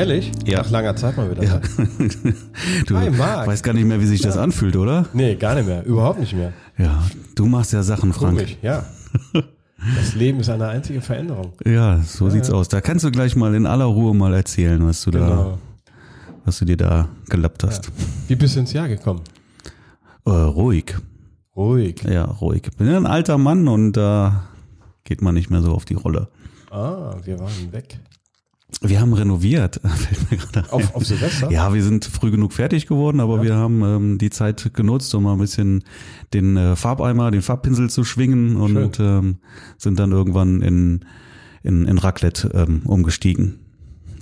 Ehrlich? Ja. Nach langer Zeit mal wieder. Ja. Du Hi, Marc. weißt gar nicht mehr, wie sich das anfühlt, oder? Nee, gar nicht mehr. Überhaupt nicht mehr. Ja, du machst ja Sachen, Frank. Komisch, ja. Das Leben ist eine einzige Veränderung. Ja, so sieht's aus. Da kannst du gleich mal in aller Ruhe mal erzählen, was du da, Genau. was du dir da gelappt hast. Wie bist du ins Jahr gekommen? Äh, ruhig. Ruhig. Ja, ruhig. Bin ja ein alter Mann und da geht man nicht mehr so auf die Rolle. Ah, wir waren weg. Wir haben renoviert. Auf, auf Silvester? Ja, wir sind früh genug fertig geworden, aber wir haben ähm, die Zeit genutzt, um mal ein bisschen den äh, Farbeimer, den Farbpinsel zu schwingen und ähm, sind dann irgendwann in, in, in Raclette ähm, umgestiegen.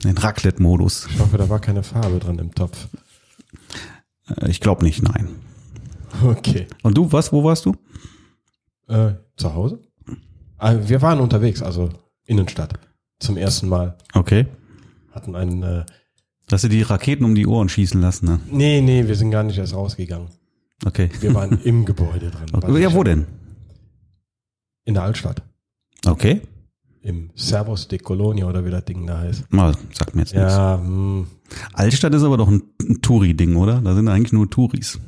In Raclette-Modus. Ich hoffe, da war keine Farbe drin im Topf. Äh, ich glaube nicht, nein. Okay. Und du, was, wo warst du? Äh, zu Hause? Ah, wir waren unterwegs, also Innenstadt. Zum ersten Mal. Okay. Hatten einen, äh, Hast du die Raketen um die Ohren schießen lassen, ne? nee, nee, wir sind gar nicht erst rausgegangen. Okay. Wir waren im Gebäude drin. okay. Ja, wo denn? In der Altstadt. Okay. Im Servus de Colonia oder wie das Ding da heißt. Mal, sagt mir jetzt nichts. Ja, hm, Altstadt ist aber doch ein, ein Touri-Ding, oder? Da sind eigentlich nur Touris.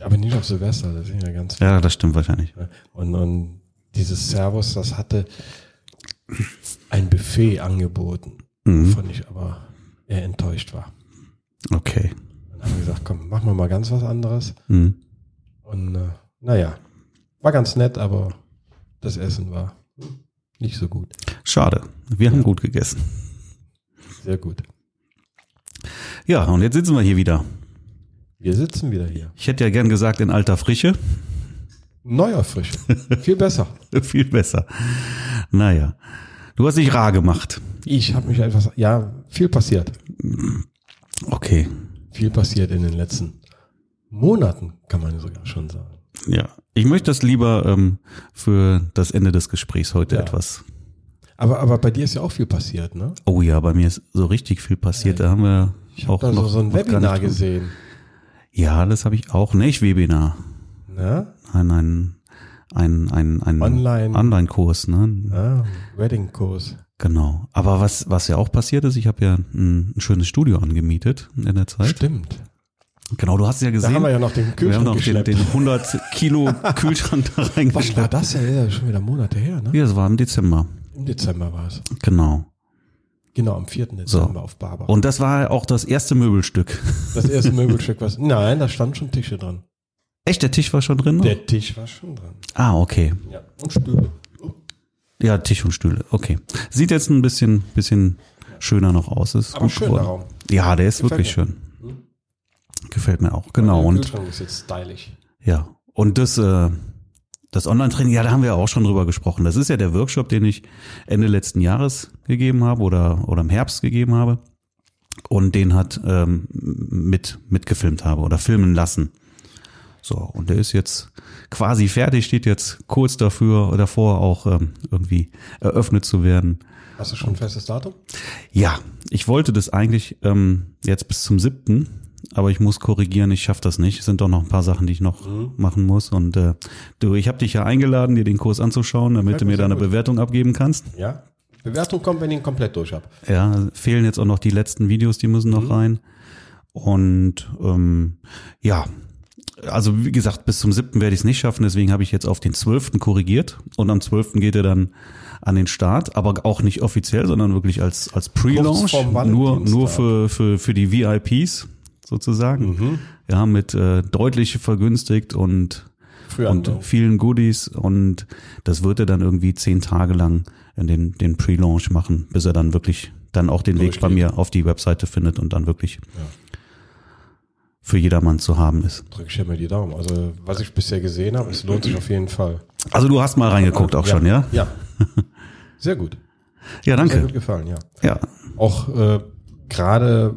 aber nicht auf Silvester, das sind ja ganz Ja, das stimmt wahrscheinlich. Und, und dieses Servus, das hatte ein Buffet angeboten, Mhm. ich aber eher enttäuscht war. Okay. Dann haben wir gesagt, komm, machen wir mal ganz was anderes. Mhm. Und äh, naja, war ganz nett, aber das Essen war nicht so gut. Schade. Wir haben gut gegessen. Sehr gut. Ja, und jetzt sitzen wir hier wieder. Wir sitzen wieder hier. Ich hätte ja gern gesagt in alter Frische. Neuer Frische. Viel besser. Viel besser. Naja. Du hast dich rar gemacht. Ich habe mich etwas, ja, viel passiert. Okay. Viel passiert in den letzten Monaten, kann man sogar schon sagen. Ja. Ich möchte das lieber ähm, für das Ende des Gesprächs heute Ja. etwas. Aber, aber bei dir ist ja auch viel passiert, ne? Oh ja, bei mir ist so richtig viel passiert. Da haben wir Ich auch habe da noch, so ein Webinar gesehen. Ja, das habe ich auch. Nicht Webinar. Ne? Ein, ein, ein, ein, ein Online. Online-Kurs, ne? Ah, Wedding-Kurs. Genau. Aber was, was ja auch passiert ist, ich habe ja ein, ein schönes Studio angemietet in der Zeit. Stimmt. Genau, du hast ja Da gesehen. haben wir ja noch den wir haben Kühlschrank noch den, den 100 Kilo Kühlschrank da Was war reingeschleppt. das? Ja, ja, schon wieder Monate her, ne? Ja, es war im Dezember. Im Dezember war es. Genau. Genau, am 4. Dezember auf Barber. Und das war auch das erste Möbelstück. das erste Möbelstück, was. Nein, da standen schon Tische dran. Echt, der Tisch war schon drin? noch? Der Tisch war schon dran. Ah, okay. Ja. Und Stühle. Ja, Tisch und Stühle. Okay. Sieht jetzt ein bisschen, bisschen schöner noch aus. Ist Aber gut schöner geworden. Raum. Ja, der ist Gefällt wirklich mir. schön. Gefällt mir auch. Genau. Der Und Kühlschrank ist jetzt stylisch. Ja, und das, äh, das Online-Training, ja, da haben wir auch schon drüber gesprochen. Das ist ja der Workshop, den ich Ende letzten Jahres gegeben habe oder, oder im Herbst gegeben habe und den hat ähm, mit mitgefilmt habe oder filmen lassen. So, und der ist jetzt quasi fertig, steht jetzt kurz dafür, davor auch ähm, irgendwie eröffnet zu werden. Hast du schon ein festes Datum? Ja, ich wollte das eigentlich ähm, jetzt bis zum siebten, aber ich muss korrigieren, ich schaffe das nicht. Es sind doch noch ein paar Sachen, die ich noch machen muss. Und äh, du, ich habe dich ja eingeladen, dir den Kurs anzuschauen, damit du mir mir da sehr eine gut. Bewertung abgeben kannst. Ja. Bewertung kommt, wenn ich ihn komplett durch habe. Ja, fehlen jetzt auch noch die letzten Videos, die müssen noch rein. Und ähm, ja, also wie gesagt, bis zum siebten werde ich es nicht schaffen, deswegen habe ich jetzt auf den zwölften korrigiert und am zwölften geht er dann an den Start, aber auch nicht offiziell, sondern wirklich als als Pre-Launch, nur nur für für für die VIPs sozusagen. Ja, mit äh, deutlich vergünstigt und und vielen Goodies und das wird er dann irgendwie zehn Tage lang in den, den Pre-Launch machen, bis er dann wirklich dann auch den Weg bei mir auf die Webseite findet und dann wirklich für jedermann zu haben ist. Drück ich ja mir die Daumen. Also, was ich bisher gesehen habe, es lohnt sich auf jeden Fall. Also du hast mal reingeguckt auch schon, ja? Ja. Sehr gut. Ja, Sehr danke. gut gefallen, ja. Ja, Auch äh, gerade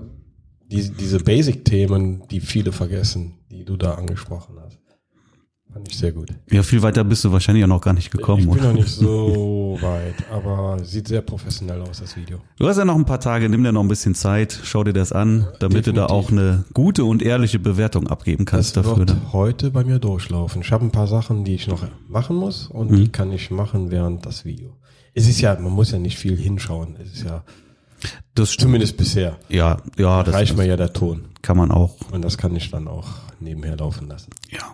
die, diese Basic-Themen, die viele vergessen, die du da angesprochen hast. Fand ich sehr gut. ja, viel weiter bist du wahrscheinlich auch noch gar nicht Ich gekommen. bin Oder? noch nicht so weit, aber sieht sehr professionell aus, das Video. Du hast ja noch ein paar Tage, nimm dir noch ein bisschen Zeit, schau dir das an, damit du da definitiv. auch eine gute und ehrliche Bewertung abgeben kannst Das dafür. wird ne? heute bei mir durchlaufen. Ich habe ein paar Sachen, die ich noch machen muss und die kann ich machen während das Video. Es ist ja, man muss ja nicht viel hinschauen. Es ist ja Das stimmt. Zumindest bisher. Ja, ja, das Reicht mir ja der Ton. kann man auch. Und das kann ich dann auch nebenher laufen lassen. Ja.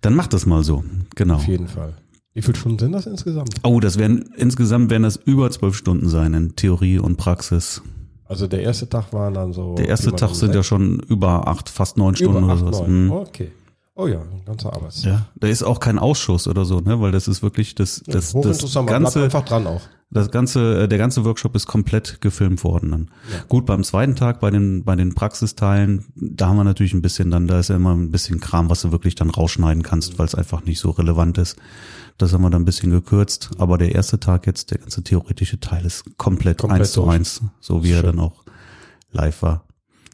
Dann mach das mal so. Genau. Auf jeden Fall. Wie viele Stunden sind das insgesamt? Oh, das werden insgesamt werden das über zwölf Stunden sein in Theorie und Praxis. Also der erste Tag waren dann so. Der erste Tag sind ja schon über acht, fast neun über Stunden oder acht, sowas. neun. Mhm. Okay. Oh ja, ein ganzer Arbeitstag. Ja, da ist auch kein Ausschuss oder so, ne, weil das ist wirklich das das das man bleibt ganze einfach dran auch. das ganze äh, der ganze Workshop ist komplett gefilmt worden dann. Gut, beim zweiten Tag bei den bei den Praxisteilen, da haben wir natürlich ein bisschen dann da ist ja immer ein bisschen Kram, was du wirklich dann rausschneiden kannst, weil es einfach nicht so relevant ist. Das haben wir dann ein bisschen gekürzt, aber der erste Tag jetzt, der ganze theoretische Teil ist komplett, Komplett eins zu eins, so wie er dann auch live war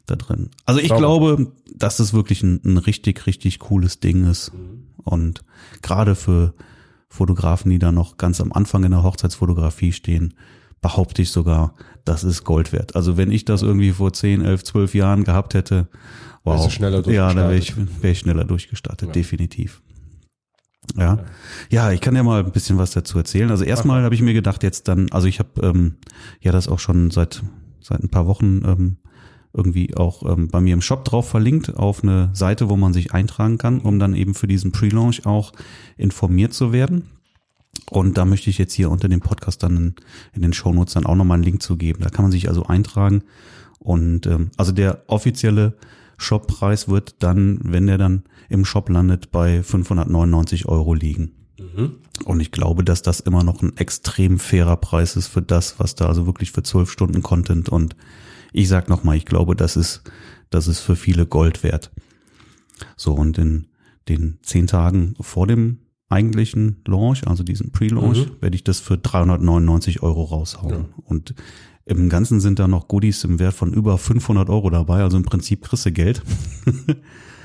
da drin. Also ich Sauber. glaube, dass das wirklich ein, ein richtig, richtig cooles Ding ist. Und gerade für Fotografen, die da noch ganz am Anfang in der Hochzeitsfotografie stehen, behaupte ich sogar, das ist Gold wert. Also wenn ich das irgendwie vor 10, 11, 12 Jahren gehabt hätte, wow. Du schneller ja, dann wäre ich, durchgestartet. wär ich schneller durchgestartet, Ja. definitiv. Ja. ja, ich kann ja mal ein bisschen was dazu erzählen. Also erstmal habe ich mir gedacht, jetzt dann, also ich habe ähm, ja das auch schon seit seit ein paar Wochen ähm, irgendwie auch ähm, bei mir im Shop drauf verlinkt auf eine Seite, wo man sich eintragen kann, um dann eben für diesen Pre-Launch auch informiert zu werden. Und da möchte ich jetzt hier unter dem Podcast dann in, in den Shownotes dann auch nochmal einen Link zu geben. Da kann man sich also eintragen. Und ähm, also der offizielle Shoppreis wird dann, wenn der dann im Shop landet, bei 599 Euro liegen. Und ich glaube, dass das immer noch ein extrem fairer Preis ist für das, was da also wirklich für zwölf Stunden Content und ich sag nochmal, ich glaube, das ist, das ist für viele Gold wert. So, und in den zehn Tagen vor dem eigentlichen Launch, also diesen Pre-Launch, werde ich das für 399 Euro raushauen. Und im Ganzen sind da noch Goodies im Wert von über 500 Euro dabei, also im Prinzip kriegst du Geld.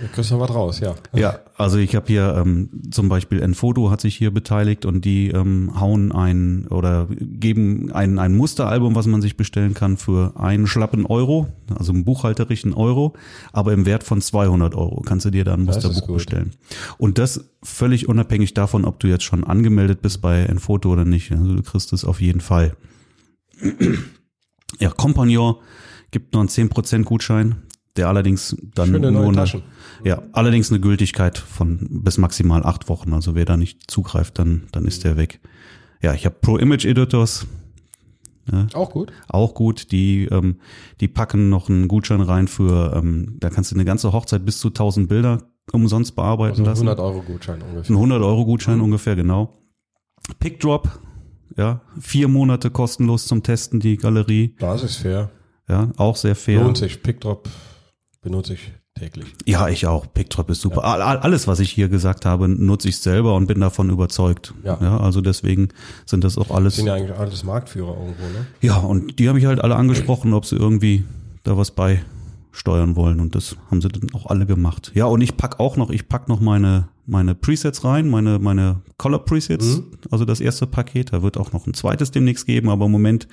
Da kriegst du noch was raus, ja. Ja, also ich habe hier ähm, zum Beispiel Enfoto hat sich hier beteiligt und die ähm, hauen ein oder geben ein, ein Musteralbum, was man sich bestellen kann für einen schlappen Euro, also einen buchhalterischen Euro, aber im Wert von 200 Euro kannst du dir da ein Musterbuch bestellen. Und das völlig unabhängig davon, ob du jetzt schon angemeldet bist bei Enfoto oder nicht. Also du kriegst es auf jeden Fall. Ja, Compagnon gibt noch einen 10% Gutschein, der allerdings dann Schöne nur eine, ja, allerdings eine Gültigkeit von bis maximal acht Wochen. Also wer da nicht zugreift, dann, dann ist der weg. Ja, ich habe Pro Image Editors, Auch gut. auch gut. Die, ähm, die packen noch einen Gutschein rein für, ähm, da kannst du eine ganze Hochzeit bis zu 1000 Bilder umsonst bearbeiten Also lassen. 100 Euro Gutschein ungefähr. Ein 100 Euro Gutschein ungefähr, genau. Pickdrop, ja, vier Monate kostenlos zum Testen, die Galerie, Das ist fair. ja, auch sehr fair. Lohnt sich. Pickdrop benutze ich täglich. Ja, ich auch. Pickdrop ist super. All- Alles, was ich hier gesagt habe, nutze ich selber und bin davon überzeugt. Ja. also deswegen sind das auch alles. Sind ja eigentlich alles Marktführer irgendwo, ne? Ja, und die habe ich halt alle angesprochen, ob sie irgendwie da was beisteuern wollen. Und das haben sie dann auch alle gemacht. Ja, und ich pack auch noch, ich pack noch meine, meine Presets rein, meine, meine Color Presets, also das erste Paket. Da wird auch noch ein zweites demnächst geben, aber im Moment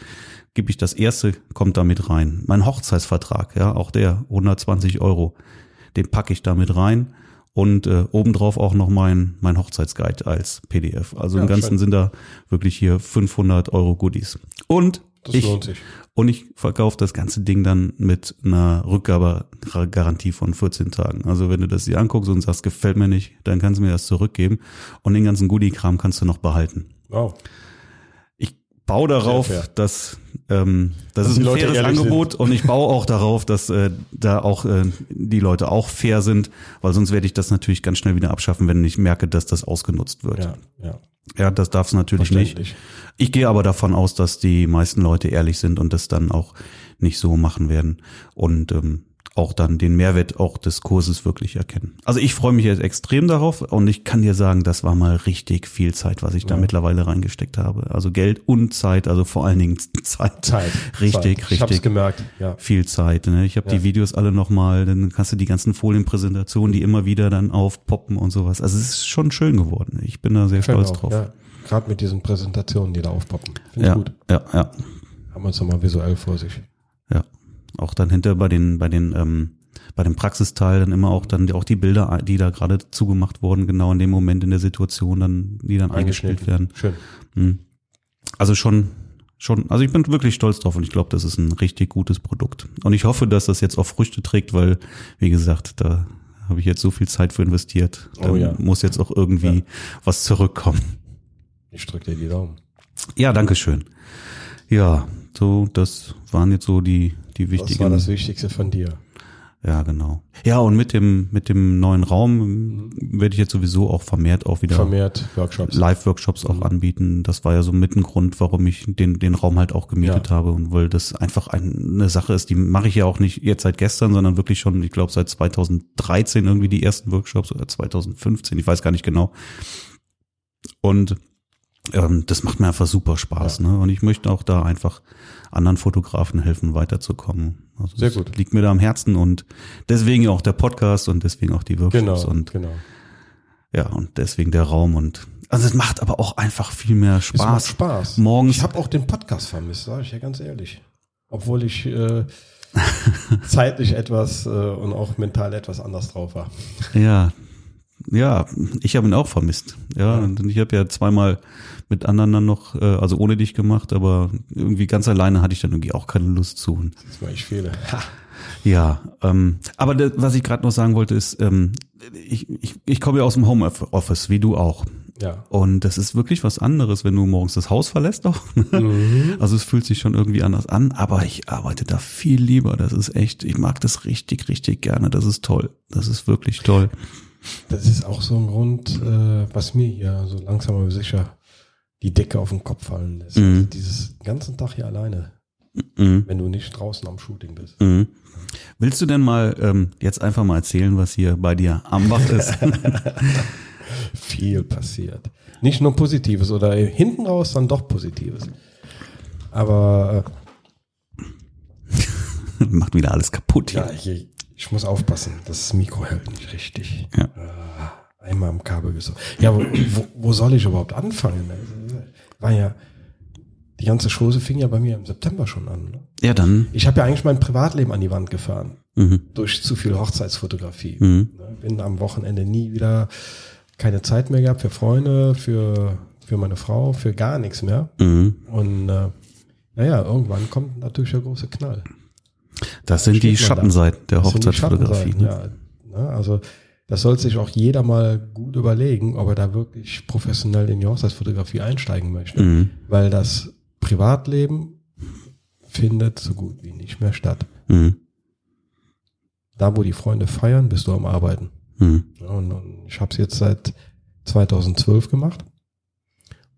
gebe ich das erste, kommt da mit rein. Mein Hochzeitsvertrag, ja, auch der 120 Euro, den packe ich da mit rein. Und äh, obendrauf auch noch mein, mein Hochzeitsguide als PDF. Also Ja, im Ganzen schön. sind da wirklich hier 500 Euro Goodies. Und Das ich, lohnt sich. und ich verkaufe das ganze Ding dann mit einer Rückgabegarantie von 14 Tagen. Also wenn du das dir anguckst und sagst, gefällt mir nicht, dann kannst du mir das zurückgeben und den ganzen Goodie-Kram kannst du noch behalten. Wow. Ich baue darauf, dass ähm, das Dass ist ein faires Angebot und ich baue auch darauf, dass äh, da auch äh, die Leute auch fair sind, weil sonst werde ich das natürlich ganz schnell wieder abschaffen, wenn ich merke, dass das ausgenutzt wird. Ja, ja. Ja, das darf es natürlich nicht. Ich gehe aber davon aus, dass die meisten Leute ehrlich sind und das dann auch nicht so machen werden und ähm, auch dann den Mehrwert auch des Kurses wirklich erkennen. Also ich freue mich jetzt extrem darauf und ich kann dir sagen, das war mal richtig viel Zeit, was ich da mittlerweile reingesteckt habe. Also Geld und Zeit, also vor allen Dingen Zeit. Zeit. Richtig, Zeit. Ich hab's richtig gemerkt, ja. viel Zeit. Ne? Ich habe Ja. die Videos alle nochmal, dann hast du die ganzen Folienpräsentationen, die immer wieder dann aufpoppen und sowas. Also es ist schon schön geworden. Ich bin da sehr Schön stolz auch, drauf. Ja. Gerade mit diesen Präsentationen, die da aufpoppen. Finde ich Ja, gut. ja, ja. Haben wir uns nochmal visuell vor sich. Ja, auch dann hinter bei den bei den ähm, bei dem Praxisteil dann immer auch dann auch die Bilder, die da gerade zugemacht wurden, genau in dem Moment in der Situation dann, die dann eingespielt werden. Schön. Mhm. Also schon schon, also ich bin wirklich stolz drauf und ich glaube, das ist ein richtig gutes Produkt. Und ich hoffe, dass das jetzt auch Früchte trägt, weil, wie gesagt, da habe ich jetzt so viel Zeit für investiert. Da Oh ja. muss jetzt auch irgendwie Ja. was zurückkommen. Ich drücke dir die Daumen. Ja, danke schön. Ja, so, das waren jetzt so die, die Das wichtigen. war das Wichtigste von dir. Ja, genau. Ja, und mit dem, mit dem neuen Raum werde ich jetzt sowieso auch vermehrt auch wieder Vermehrt Workshops. Live-Workshops auch anbieten. Das war ja so mit ein Grund, warum ich den, den Raum halt auch gemietet Ja. habe und weil das einfach ein, eine Sache ist, die mache ich ja auch nicht jetzt seit gestern, sondern wirklich schon, ich glaube, seit 2013 irgendwie die ersten Workshops oder 2015, ich weiß gar nicht genau. Und ähm, das macht mir einfach super Spaß, ne? Und ich möchte auch da einfach anderen Fotografen helfen, weiterzukommen. Also Sehr gut. Liegt mir da am Herzen und deswegen auch der Podcast und deswegen auch die Workshops Genau, und genau. ja, und deswegen der Raum und also es macht aber auch einfach viel mehr Es macht Spaß. Spaß. Morgens- Ich habe auch den Podcast vermisst, sage ich ja ganz ehrlich. Obwohl ich äh, zeitlich etwas äh, und auch mental etwas anders drauf war. Ja. Ja, ich habe ihn auch vermisst. Ja, und ich habe ja zweimal mit anderen dann noch, äh, also ohne dich gemacht, aber irgendwie ganz alleine hatte ich dann irgendwie auch keine Lust zu. Das war ich fehle. Ha. Ja, ähm, aber das, was ich gerade noch sagen wollte, ist, ähm, ich, ich, ich komme ja aus dem Homeoffice, wie du auch. Ja. Und das ist wirklich was anderes, wenn du morgens das Haus verlässt auch. Mhm. Also es fühlt sich schon irgendwie anders an, aber ich arbeite da viel lieber. Das ist echt, ich mag das richtig, richtig gerne. Das ist toll. Das ist wirklich toll. Das ist auch so ein Grund, äh, was mir hier so langsam aber sicher die Decke auf den Kopf fallen lässt. Mhm. Also dieses ganzen Tag hier alleine, Mhm. wenn du nicht draußen am Shooting bist. Mhm. Willst du denn mal ähm, jetzt einfach mal erzählen, was hier bei dir am Bach ist? Viel passiert. Nicht nur Positives oder hinten raus dann doch Positives. Aber Macht wieder alles kaputt äh, ja, hier. ich, ich muss aufpassen, das Mikro hält nicht richtig. Ja. Äh, einmal am Kabel gesogen. Ja, wo, wo, wo soll ich überhaupt anfangen? War ja, die ganze Chose fing ja bei mir im September schon an. Ne? Ja, dann. Ich habe ja eigentlich mein Privatleben an die Wand gefahren. Mhm. Durch zu viel Hochzeitsfotografie. Mhm. Ne, Bin am Wochenende nie wieder keine Zeit mehr gehabt für Freunde, für, für meine Frau, für gar nichts mehr. Mhm. Und äh, naja, irgendwann kommt natürlich der große Knall. Das sind die man da. Schattenseiten der Hochzeitsfotografie. Schattenseiten, Ne? Ja, ne, also das soll sich auch jeder mal gut überlegen, ob er da wirklich professionell in die Hochzeitsfotografie einsteigen möchte. Mhm. Weil das Privatleben findet so gut wie nicht mehr statt. Mhm. Da, wo die Freunde feiern, bist du am Arbeiten. Mhm. Und, und ich habe es jetzt seit 2012 gemacht.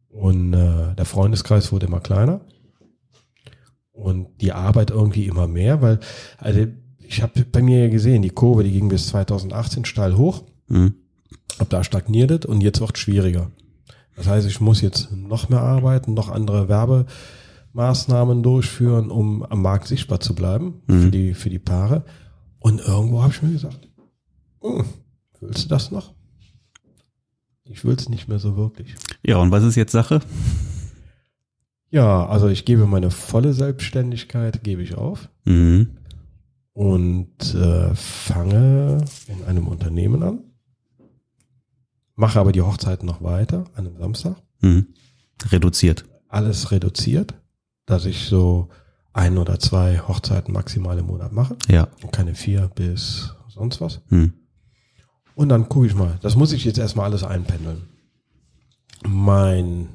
Und äh, der Freundeskreis wurde immer kleiner. Und die Arbeit irgendwie immer mehr, weil also ich habe bei mir ja gesehen, die Kurve, die ging bis 2018 steil hoch. Mhm. Ab da stagniert es und jetzt wird es schwieriger. Das heißt, ich muss jetzt noch mehr arbeiten, noch andere Werbemaßnahmen durchführen, um am Markt sichtbar zu bleiben Mhm. für, die, für die Paare. Und irgendwo habe ich mir gesagt, hm, willst du das noch? Ich will es nicht mehr so wirklich. Ja, und was ist jetzt Sache? Ja, also ich gebe meine volle Selbstständigkeit, gebe ich auf Mhm. und äh, fange in einem Unternehmen an, mache aber die Hochzeiten noch weiter an einem Samstag. Mhm. Reduziert. alles reduziert, dass ich so ein oder zwei Hochzeiten maximal im Monat mache Ja. und keine vier bis sonst was. Mhm. Und dann gucke ich mal. Das muss ich jetzt erstmal alles einpendeln. Mein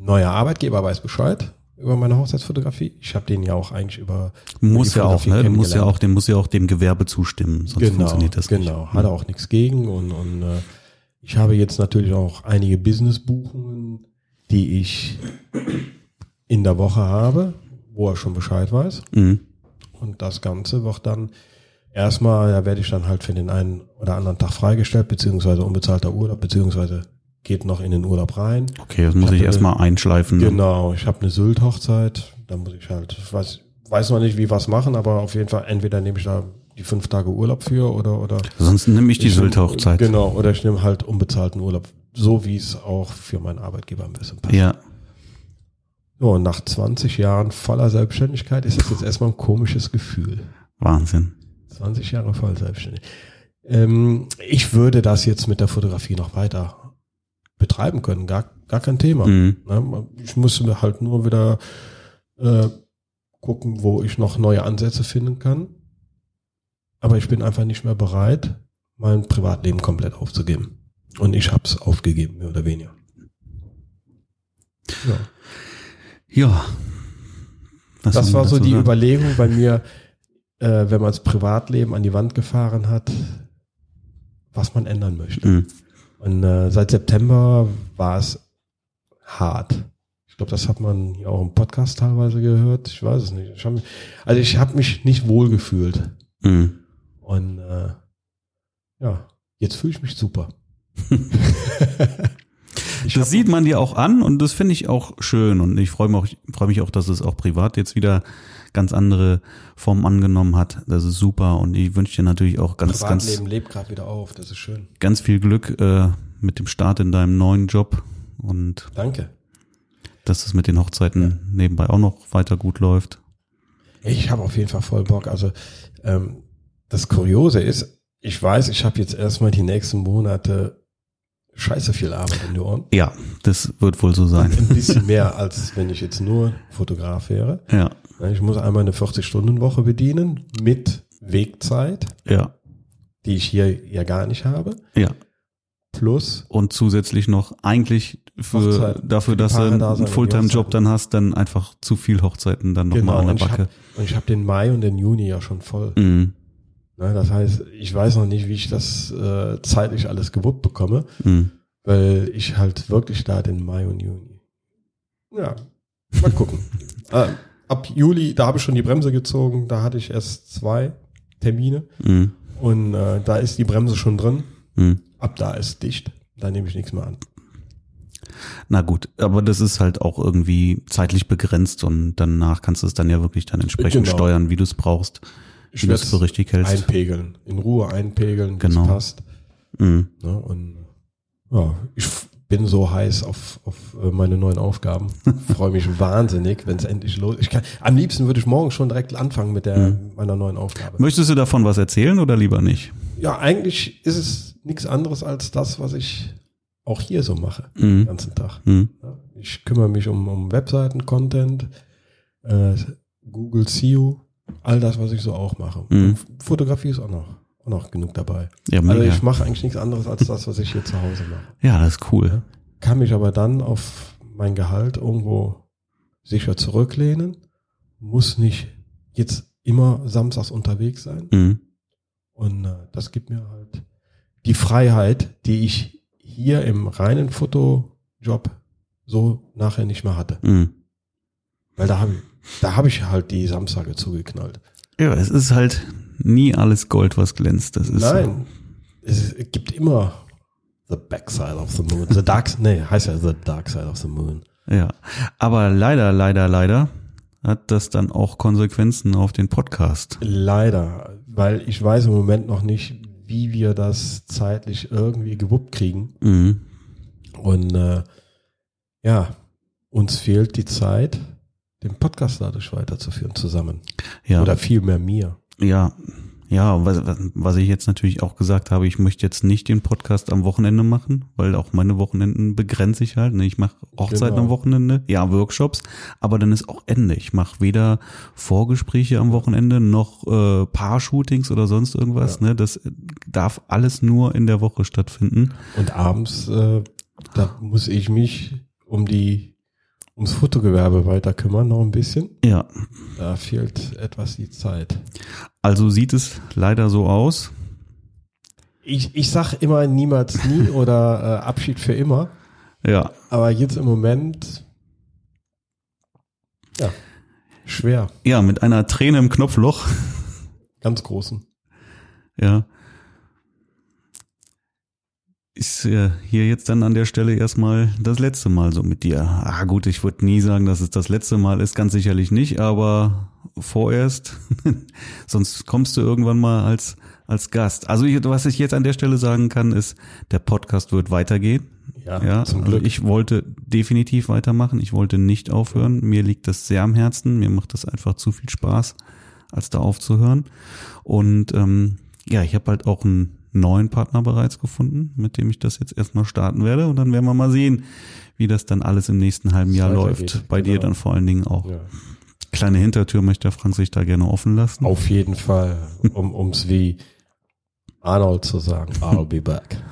neuer Arbeitgeber weiß Bescheid über meine Hochzeitsfotografie. Ich habe den ja auch eigentlich über Muss ja auch, ne? Du musst ja auch, dem muss ja auch dem Gewerbe zustimmen, sonst genau, funktioniert das genau. nicht. Hat er auch nichts gegen und, und äh, ich habe jetzt natürlich auch einige Business-Buchungen, die ich in der Woche habe, wo er schon Bescheid weiß. Mhm. Und das Ganze wird dann erstmal, da werde ich dann halt für den einen oder anderen Tag freigestellt, beziehungsweise unbezahlter Urlaub, beziehungsweise geht noch in den Urlaub rein. Okay, das muss Ich ich erstmal einschleifen. Genau, ich habe eine Sylt-Hochzeit, da muss ich halt, ich weiß, weiß noch nicht, wie was machen, aber auf jeden Fall entweder nehme ich da die fünf Tage Urlaub für oder oder Sonst nehme ich die Sylt-Hochzeit. Genau, oder ich nehme halt unbezahlten Urlaub, so wie es auch für meinen Arbeitgeber ein bisschen passt. Ja. So, und nach 20 Jahren voller Selbstständigkeit ist das jetzt erstmal ein komisches Gefühl. Wahnsinn. 20 Jahre voll selbstständig. Ähm, ich würde das jetzt mit der Fotografie noch weiter betreiben können, gar, gar kein Thema. Mhm. Ne? Ich mir halt nur wieder äh, gucken, wo ich noch neue Ansätze finden kann. Aber ich bin einfach nicht mehr bereit, mein Privatleben komplett aufzugeben. Und ich habe es aufgegeben, mehr oder weniger. Ja. ja. Was das war so die sagen? Überlegung bei mir, äh, wenn man das Privatleben an die Wand gefahren hat, was man ändern möchte. Mhm. Und äh, seit September war es hart. Ich glaube, das hat man hier auch im Podcast teilweise gehört. Ich weiß es nicht. Ich hab, also ich habe mich nicht wohl gefühlt. Mhm. Und äh, ja, jetzt fühle ich mich super. das sieht man dir auch an und das finde ich auch schön und ich freue mich, freu mich auch, dass es auch privat jetzt wieder ganz andere Formen angenommen hat. Das ist super und ich wünsche dir natürlich auch ganz, Privatleben ganz. lebt gerade wieder auf, das ist schön. Ganz viel Glück äh, mit dem Start in deinem neuen Job und. Danke. Dass es mit den Hochzeiten ja. nebenbei auch noch weiter gut läuft. Ich habe auf jeden Fall voll Bock. Also ähm, das Kuriose ist, ich weiß, ich habe jetzt erstmal die nächsten Monate scheiße viel Arbeit in den Ohren. Ja, das wird wohl so sein. Ein bisschen mehr, als wenn ich jetzt nur Fotograf wäre. Ja. Ich muss einmal eine 40-Stunden-Woche bedienen mit Wegzeit. Ja. Die ich hier ja gar nicht habe. Ja. Plus. Und zusätzlich noch eigentlich für, Hochzeit, dafür, für dass du einen Fulltime-Job dann hast, dann einfach zu viel Hochzeiten dann nochmal genau, an der Backe. und ich habe hab den Mai und den Juni ja schon voll. Mhm. Ne, das heißt, ich weiß noch nicht, wie ich das äh, zeitlich alles gewuppt bekomme, mhm. weil ich halt wirklich da den Mai und Juni. Ja, mal gucken. äh, ab Juli, da habe ich schon die Bremse gezogen, da hatte ich erst zwei Termine mhm. und äh, da ist die Bremse schon drin. Mhm. Ab da ist dicht, da nehme ich nichts mehr an. Na gut, aber das ist halt auch irgendwie zeitlich begrenzt und danach kannst du es dann ja wirklich dann entsprechend genau. steuern, wie du es brauchst ich werde es für richtig hältst. Einpegeln, in Ruhe einpegeln, genau. passt. Mhm. Ja, und ja, ich bin so heiß auf, auf äh, meine neuen Aufgaben. Freue mich wahnsinnig, wenn es endlich los kann, Am liebsten würde ich morgen schon direkt anfangen mit der mhm. meiner neuen Aufgabe. Möchtest du davon was erzählen oder lieber nicht? Ja, eigentlich ist es nichts anderes als das, was ich auch hier so mache, mhm. den ganzen Tag. Mhm. Ich kümmere mich um, um Webseiten-Content, äh, Google SEO, all das, was ich so auch mache. Mhm. Fotografie ist auch noch, noch genug dabei. Ja, also ich mache eigentlich nichts anderes als das, was ich hier zu Hause mache. Ja, das ist cool. Kann mich aber dann auf mein Gehalt irgendwo sicher zurücklehnen, muss nicht jetzt immer samstags unterwegs sein. Mhm. Und äh, das gibt mir halt die Freiheit, die ich hier im reinen Fotojob so nachher nicht mehr hatte. Mhm. Weil da habe ich da habe ich halt die Samstage zugeknallt. Ja, es ist halt nie alles Gold, was glänzt. Das ist Nein, so. es gibt immer the backside of the moon. The dark, nee, heißt ja the dark side of the moon. Ja, aber leider, leider, leider hat das dann auch Konsequenzen auf den Podcast. Leider, weil ich weiß im Moment noch nicht, wie wir das zeitlich irgendwie gewuppt kriegen. Mhm. Und äh, ja, uns fehlt die Zeit den Podcast dadurch weiterzuführen zusammen. Ja. Oder vielmehr mir. Ja, ja, was, was ich jetzt natürlich auch gesagt habe, ich möchte jetzt nicht den Podcast am Wochenende machen, weil auch meine Wochenenden begrenze ich halt. Ne? Ich mache Hochzeiten genau. am Wochenende, ja, Workshops, aber dann ist auch Ende. Ich mache weder Vorgespräche am Wochenende noch äh, Paar-Shootings oder sonst irgendwas. Ja. Ne? Das darf alles nur in der Woche stattfinden. Und abends, äh, da muss ich mich um die ums Fotogewerbe weiter kümmern, noch ein bisschen. Ja. Da fehlt etwas die Zeit. Also sieht es leider so aus. Ich, ich sag immer niemals nie oder äh, Abschied für immer. Ja. Aber jetzt im Moment, ja, schwer. Ja, mit einer Träne im Knopfloch. Ganz großen. Ja ist äh, hier jetzt dann an der Stelle erstmal das letzte Mal so mit dir. Ah gut, ich würde nie sagen, dass es das letzte Mal ist, ganz sicherlich nicht, aber vorerst, sonst kommst du irgendwann mal als, als Gast. Also ich, was ich jetzt an der Stelle sagen kann, ist, der Podcast wird weitergehen. Ja, ja zum Glück. Also ich wollte definitiv weitermachen, ich wollte nicht aufhören. Mir liegt das sehr am Herzen, mir macht das einfach zu viel Spaß, als da aufzuhören. Und ähm, ja, ich habe halt auch ein neuen Partner bereits gefunden, mit dem ich das jetzt erstmal starten werde. Und dann werden wir mal sehen, wie das dann alles im nächsten halben Jahr läuft. Bei genau. dir dann vor allen Dingen auch. Ja. Kleine Hintertür möchte der Frank sich da gerne offen lassen. Auf jeden Fall, um ums wie Arnold zu sagen, I'll be back.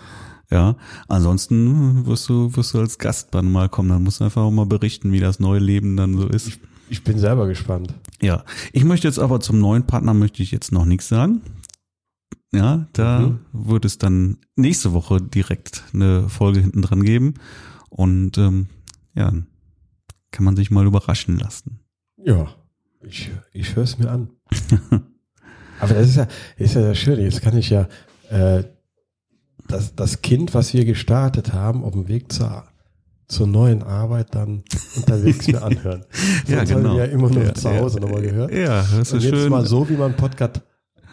Ja, ansonsten wirst du, wirst du als Gastband mal kommen. Dann musst du einfach auch mal berichten, wie das neue Leben dann so ist. Ich bin selber gespannt. Ja, ich möchte jetzt aber zum neuen Partner möchte ich jetzt noch nichts sagen. Ja, da Mhm. wird es dann nächste Woche direkt eine Folge hinten dran geben. Und ähm, ja, kann man sich mal überraschen lassen. Ja, ich, ich höre es mir an. Aber das ist ja, ist ja das Schöne. Jetzt kann ich ja äh, das, das Kind, was wir gestartet haben, auf dem Weg zur, zur neuen Arbeit dann unterwegs mir anhören. Ja, Sonst haben genau. wir ja immer nur Ja, zu ja. Hause nochmal gehört. Ja, das Und ist jetzt schön. mal so, wie man Podcast,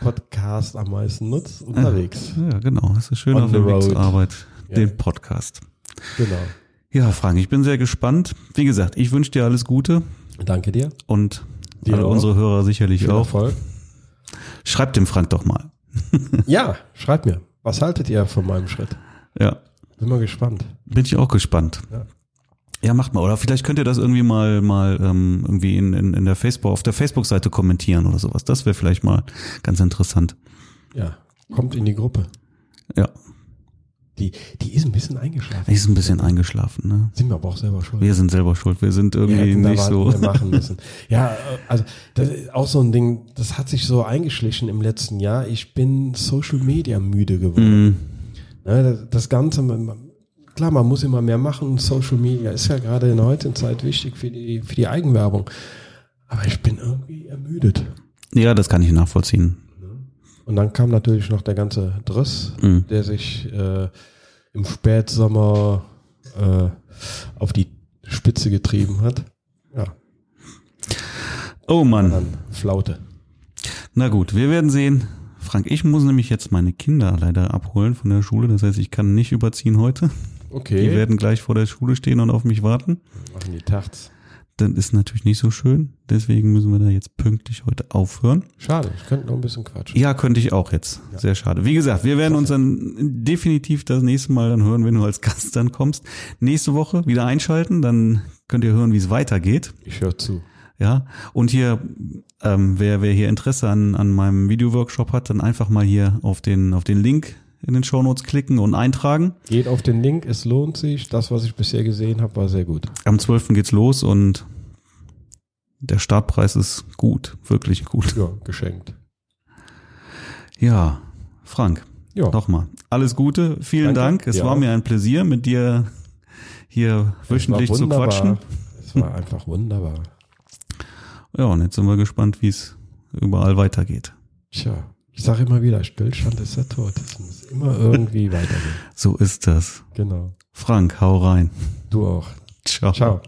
Podcast am meisten nutzt, unterwegs. Ja, genau. Es ist schön On auf dem Weg zur Arbeit, Ja. den Podcast. Genau. Ja, Frank, ich bin sehr gespannt. Wie gesagt, ich wünsche dir alles Gute Danke dir. und Dir alle auch. unsere Hörer sicherlich Viel auch. Erfolg. Schreibt dem Frank doch mal. Ja, schreibt mir. Was haltet ihr von meinem Schritt? Ja, Bin mal gespannt. bin ich auch gespannt. Ja. Ja, macht mal. Oder vielleicht könnt ihr das irgendwie mal mal ähm, irgendwie in, in, in der Facebook auf der Facebook-Seite kommentieren oder sowas. Das wäre vielleicht mal ganz interessant. Ja, kommt in die Gruppe. Ja, Die, die ist ein bisschen eingeschlafen. die ist ein bisschen eingeschlafen. Ne? Sind wir aber auch selber schuld. Wir sind selber schuld. Wir sind Wir irgendwie da nicht so. machen müssen. Ja, also das ist auch so ein Ding, das hat sich so eingeschlichen im letzten Jahr. Ich bin Social Media müde geworden. Mm, das, Ganze, klar, man muss immer mehr machen. Social Media ist ja gerade in der heutigen Zeit wichtig für die, für die Eigenwerbung. Aber ich bin irgendwie ermüdet. ja, das kann ich nachvollziehen. Und dann kam natürlich noch der ganze Driss, Mhm. der sich äh, im Spätsommer äh, auf die Spitze getrieben hat. Ja, Oh Mann. dann Flaute. Na gut, wir werden sehen. Frank, ich muss nämlich jetzt meine Kinder leider abholen von der Schule. Das heißt, ich kann nicht überziehen heute. Okay. Die werden gleich vor der Schule stehen und auf mich warten. machen die Tachts. Das ist natürlich nicht so schön. Deswegen müssen wir da jetzt pünktlich heute aufhören. Schade, ich könnte noch ein bisschen quatschen. Ja, könnte ich auch jetzt. Sehr schade. Wie gesagt, wir werden uns dann definitiv das nächste Mal dann hören, wenn du als Gast dann kommst. Nächste Woche wieder einschalten, dann könnt ihr hören, wie es weitergeht. Ich höre zu. Ja, und hier, ähm, wer, wer hier Interesse an, an meinem Videoworkshop hat, dann einfach mal hier auf den, auf den Link in den Shownotes klicken und eintragen. Geht auf den Link, es lohnt sich. Das, was ich bisher gesehen habe, war sehr gut. Am 12. geht's los und der Startpreis ist gut, wirklich gut. Ja, geschenkt. Ja, Frank, Ja, nochmal. Alles Gute, vielen Danke, Dank. Es dir war mir ein Pläsier, mit dir hier wöchentlich zu quatschen. Es war einfach wunderbar. Ja, und jetzt sind wir gespannt, wie es überall weitergeht. Tja, ich sage immer wieder, Stillstand ist der Tod. Es muss immer irgendwie weitergehen. So ist das. Genau. Frank, hau rein. Du auch. Ciao. Ciao.